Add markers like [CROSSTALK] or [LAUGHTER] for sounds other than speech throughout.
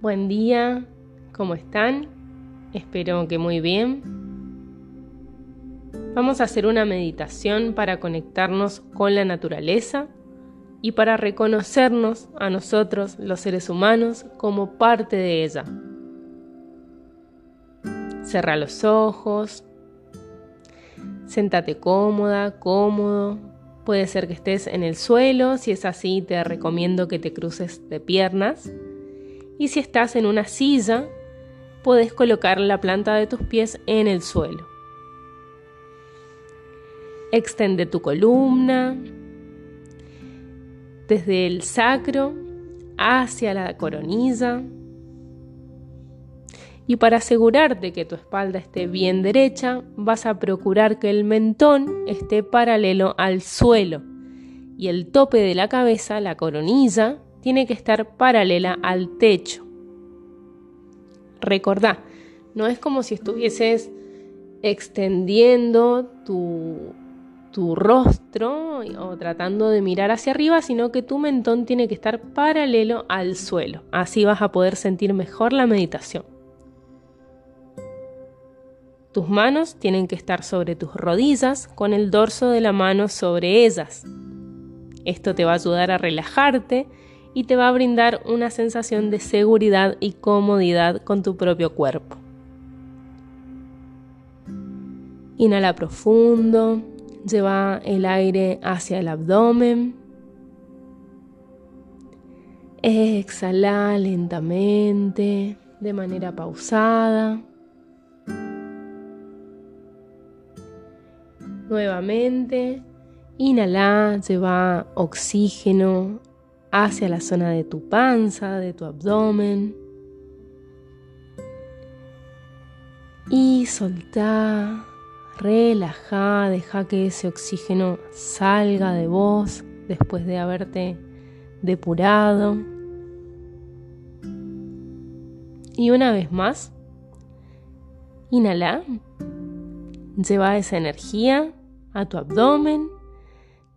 Buen día, ¿cómo están? Espero que muy bien. Vamos a hacer una meditación para conectarnos con la naturaleza y para reconocernos a nosotros, los seres humanos, como parte de ella. Cerra los ojos, Séntate cómoda, cómodo. Puede ser que estés en el suelo, si es así te recomiendo que te cruces de piernas. Y si estás en una silla, puedes colocar la planta de tus pies en el suelo. Extende tu columna desde el sacro hacia la coronilla y para asegurarte que tu espalda esté bien derecha, vas a procurar que el mentón esté paralelo al suelo y el tope de la cabeza, la coronilla, tiene que estar paralela al techo. Recordá, no es como si estuvieses extendiendo tu, tu rostro o tratando de mirar hacia arriba, sino que tu mentón tiene que estar paralelo al suelo. Así vas a poder sentir mejor la meditación. Tus manos tienen que estar sobre tus rodillas con el dorso de la mano sobre ellas. Esto te va a ayudar a relajarte y te va a brindar una sensación de seguridad y comodidad con tu propio cuerpo. Inhala profundo, lleva el aire hacia el abdomen. Exhala lentamente, de manera pausada. Nuevamente, inhala, lleva oxígeno hacia la zona de tu panza, de tu abdomen. Y soltá, relaja, deja que ese oxígeno salga de vos después de haberte depurado. Y una vez más, inhala, lleva esa energía a tu abdomen.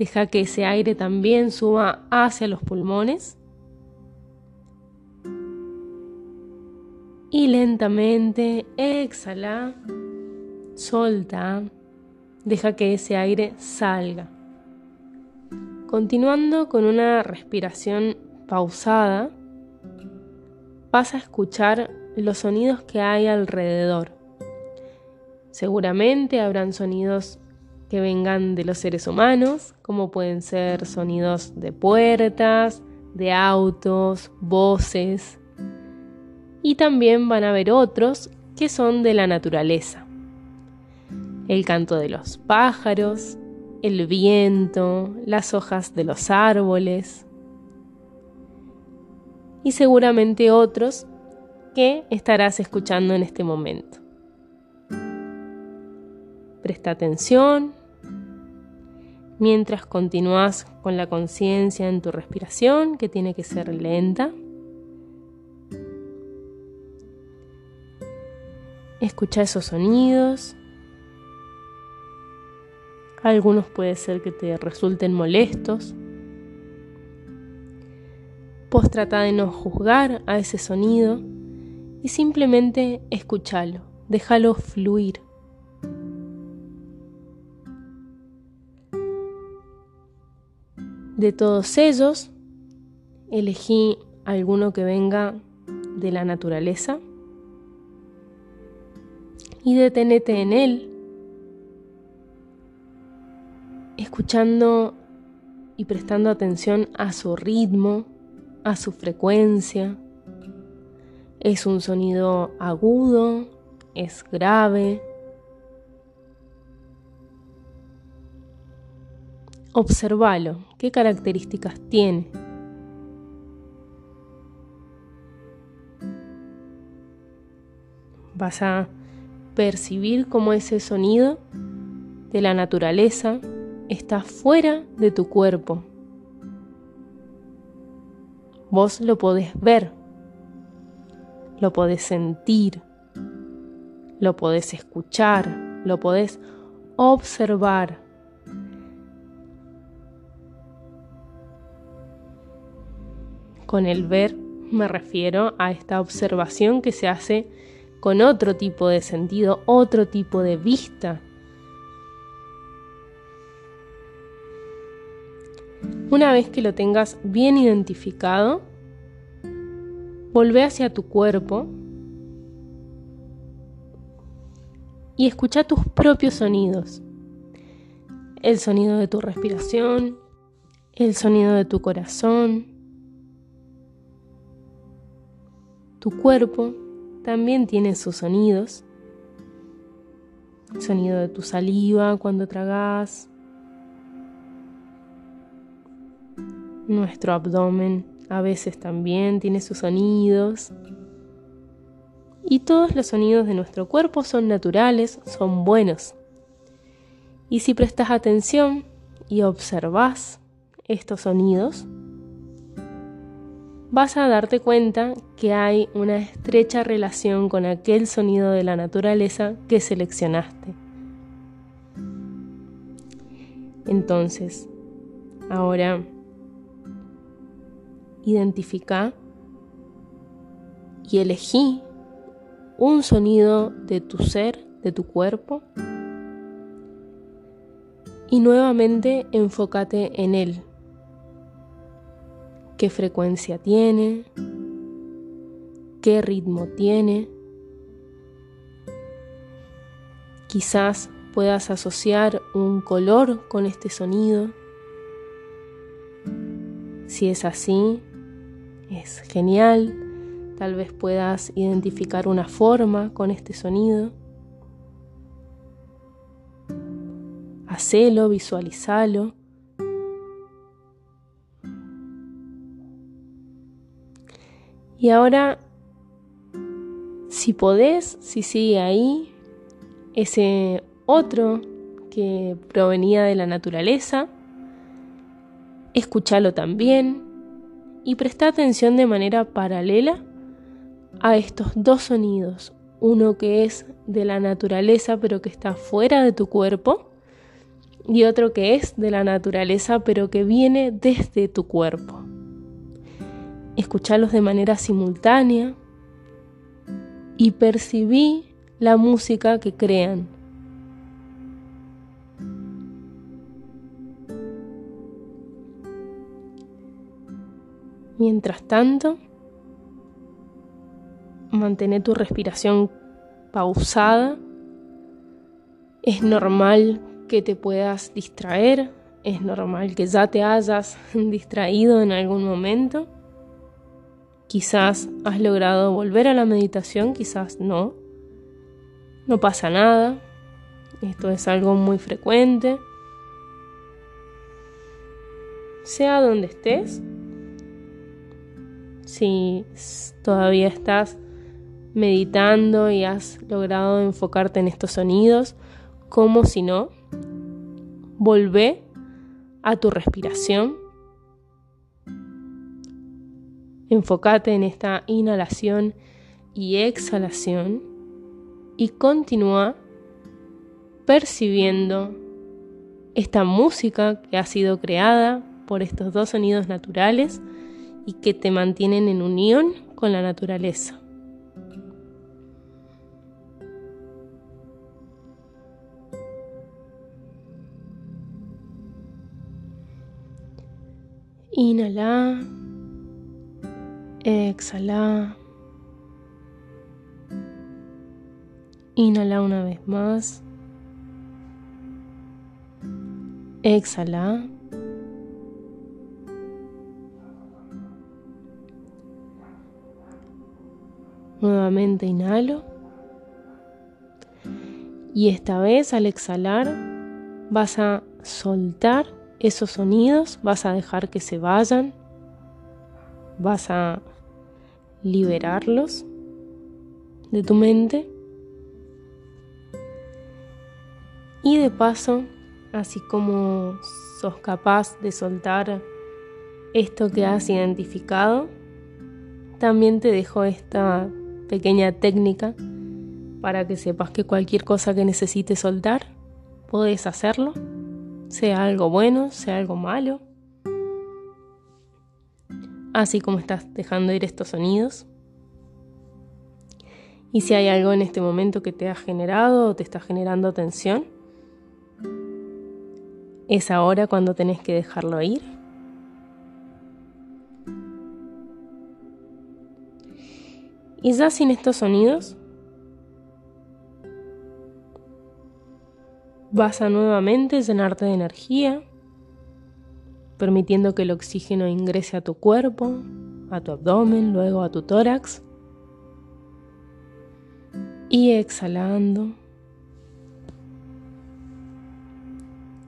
Deja que ese aire también suba hacia los pulmones. Y lentamente exhala, solta, deja que ese aire salga. Continuando con una respiración pausada, vas a escuchar los sonidos que hay alrededor. Seguramente habrán sonidos que vengan de los seres humanos, como pueden ser sonidos de puertas, de autos, voces. Y también van a haber otros que son de la naturaleza. El canto de los pájaros, el viento, las hojas de los árboles. Y seguramente otros que estarás escuchando en este momento. Presta atención mientras continúas con la conciencia en tu respiración, que tiene que ser lenta. Escucha esos sonidos. Algunos puede ser que te resulten molestos. Vos trata de no juzgar a ese sonido y simplemente escúchalo, déjalo fluir. De todos ellos, elegí alguno que venga de la naturaleza y detenete en él, escuchando y prestando atención a su ritmo, a su frecuencia. Es un sonido agudo, es grave, Observalo, qué características tiene. Vas a percibir cómo ese sonido de la naturaleza está fuera de tu cuerpo. Vos lo podés ver, lo podés sentir, lo podés escuchar, lo podés observar. Con el ver me refiero a esta observación que se hace con otro tipo de sentido, otro tipo de vista. Una vez que lo tengas bien identificado, volvé hacia tu cuerpo y escucha tus propios sonidos. El sonido de tu respiración, el sonido de tu corazón. Tu cuerpo también tiene sus sonidos. El sonido de tu saliva cuando tragas. Nuestro abdomen a veces también tiene sus sonidos. Y todos los sonidos de nuestro cuerpo son naturales, son buenos. Y si prestas atención y observas estos sonidos, vas a darte cuenta que hay una estrecha relación con aquel sonido de la naturaleza que seleccionaste. Entonces, ahora identifica y elegí un sonido de tu ser, de tu cuerpo, y nuevamente enfócate en él qué frecuencia tiene, qué ritmo tiene. Quizás puedas asociar un color con este sonido. Si es así, es genial. Tal vez puedas identificar una forma con este sonido. Hacelo, visualizalo. Y ahora, si podés, si sigue ahí, ese otro que provenía de la naturaleza, escúchalo también y presta atención de manera paralela a estos dos sonidos, uno que es de la naturaleza pero que está fuera de tu cuerpo y otro que es de la naturaleza pero que viene desde tu cuerpo escucharlos de manera simultánea y percibí la música que crean. Mientras tanto, mantén tu respiración pausada. Es normal que te puedas distraer, es normal que ya te hayas [LAUGHS] distraído en algún momento. Quizás has logrado volver a la meditación, quizás no. No pasa nada. Esto es algo muy frecuente. Sea donde estés, si todavía estás meditando y has logrado enfocarte en estos sonidos, como si no, volvé a tu respiración Enfócate en esta inhalación y exhalación y continúa percibiendo esta música que ha sido creada por estos dos sonidos naturales y que te mantienen en unión con la naturaleza. Inhala. Exhala. Inhala una vez más. Exhala. Nuevamente inhalo. Y esta vez al exhalar vas a soltar esos sonidos, vas a dejar que se vayan vas a liberarlos de tu mente. Y de paso, así como sos capaz de soltar esto que has identificado, también te dejo esta pequeña técnica para que sepas que cualquier cosa que necesites soltar, puedes hacerlo, sea algo bueno, sea algo malo así como estás dejando ir estos sonidos. Y si hay algo en este momento que te ha generado o te está generando tensión, es ahora cuando tenés que dejarlo ir. Y ya sin estos sonidos, vas a nuevamente llenarte de energía, permitiendo que el oxígeno ingrese a tu cuerpo, a tu abdomen, luego a tu tórax. Y exhalando.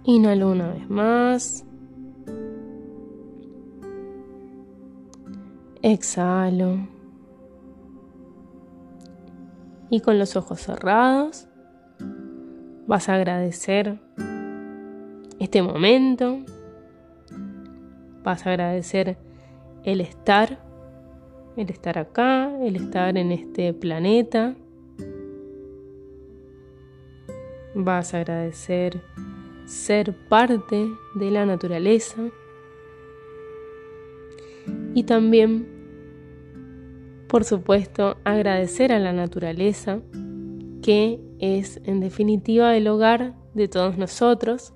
Inhalo una vez más. Exhalo. Y con los ojos cerrados vas a agradecer este momento. Vas a agradecer el estar, el estar acá, el estar en este planeta. Vas a agradecer ser parte de la naturaleza. Y también, por supuesto, agradecer a la naturaleza que es en definitiva el hogar de todos nosotros.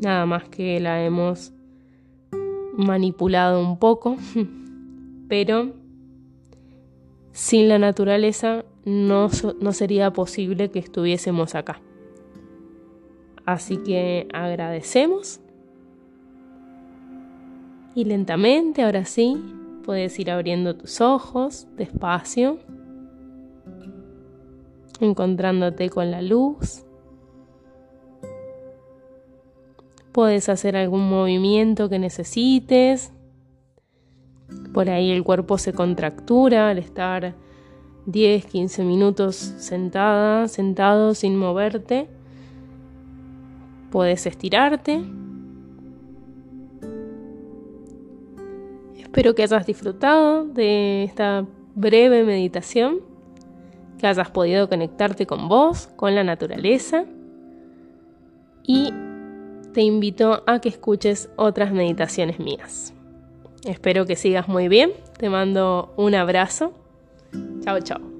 Nada más que la hemos manipulado un poco, pero sin la naturaleza no, no sería posible que estuviésemos acá. Así que agradecemos. Y lentamente, ahora sí, puedes ir abriendo tus ojos despacio, encontrándote con la luz. Puedes hacer algún movimiento que necesites. Por ahí el cuerpo se contractura al estar 10, 15 minutos sentada, sentado sin moverte Puedes estirarte. Espero que hayas disfrutado de esta breve meditación, que hayas podido conectarte con vos, con la naturaleza y te invito a que escuches otras meditaciones mías. Espero que sigas muy bien, te mando un abrazo. Chao, chao.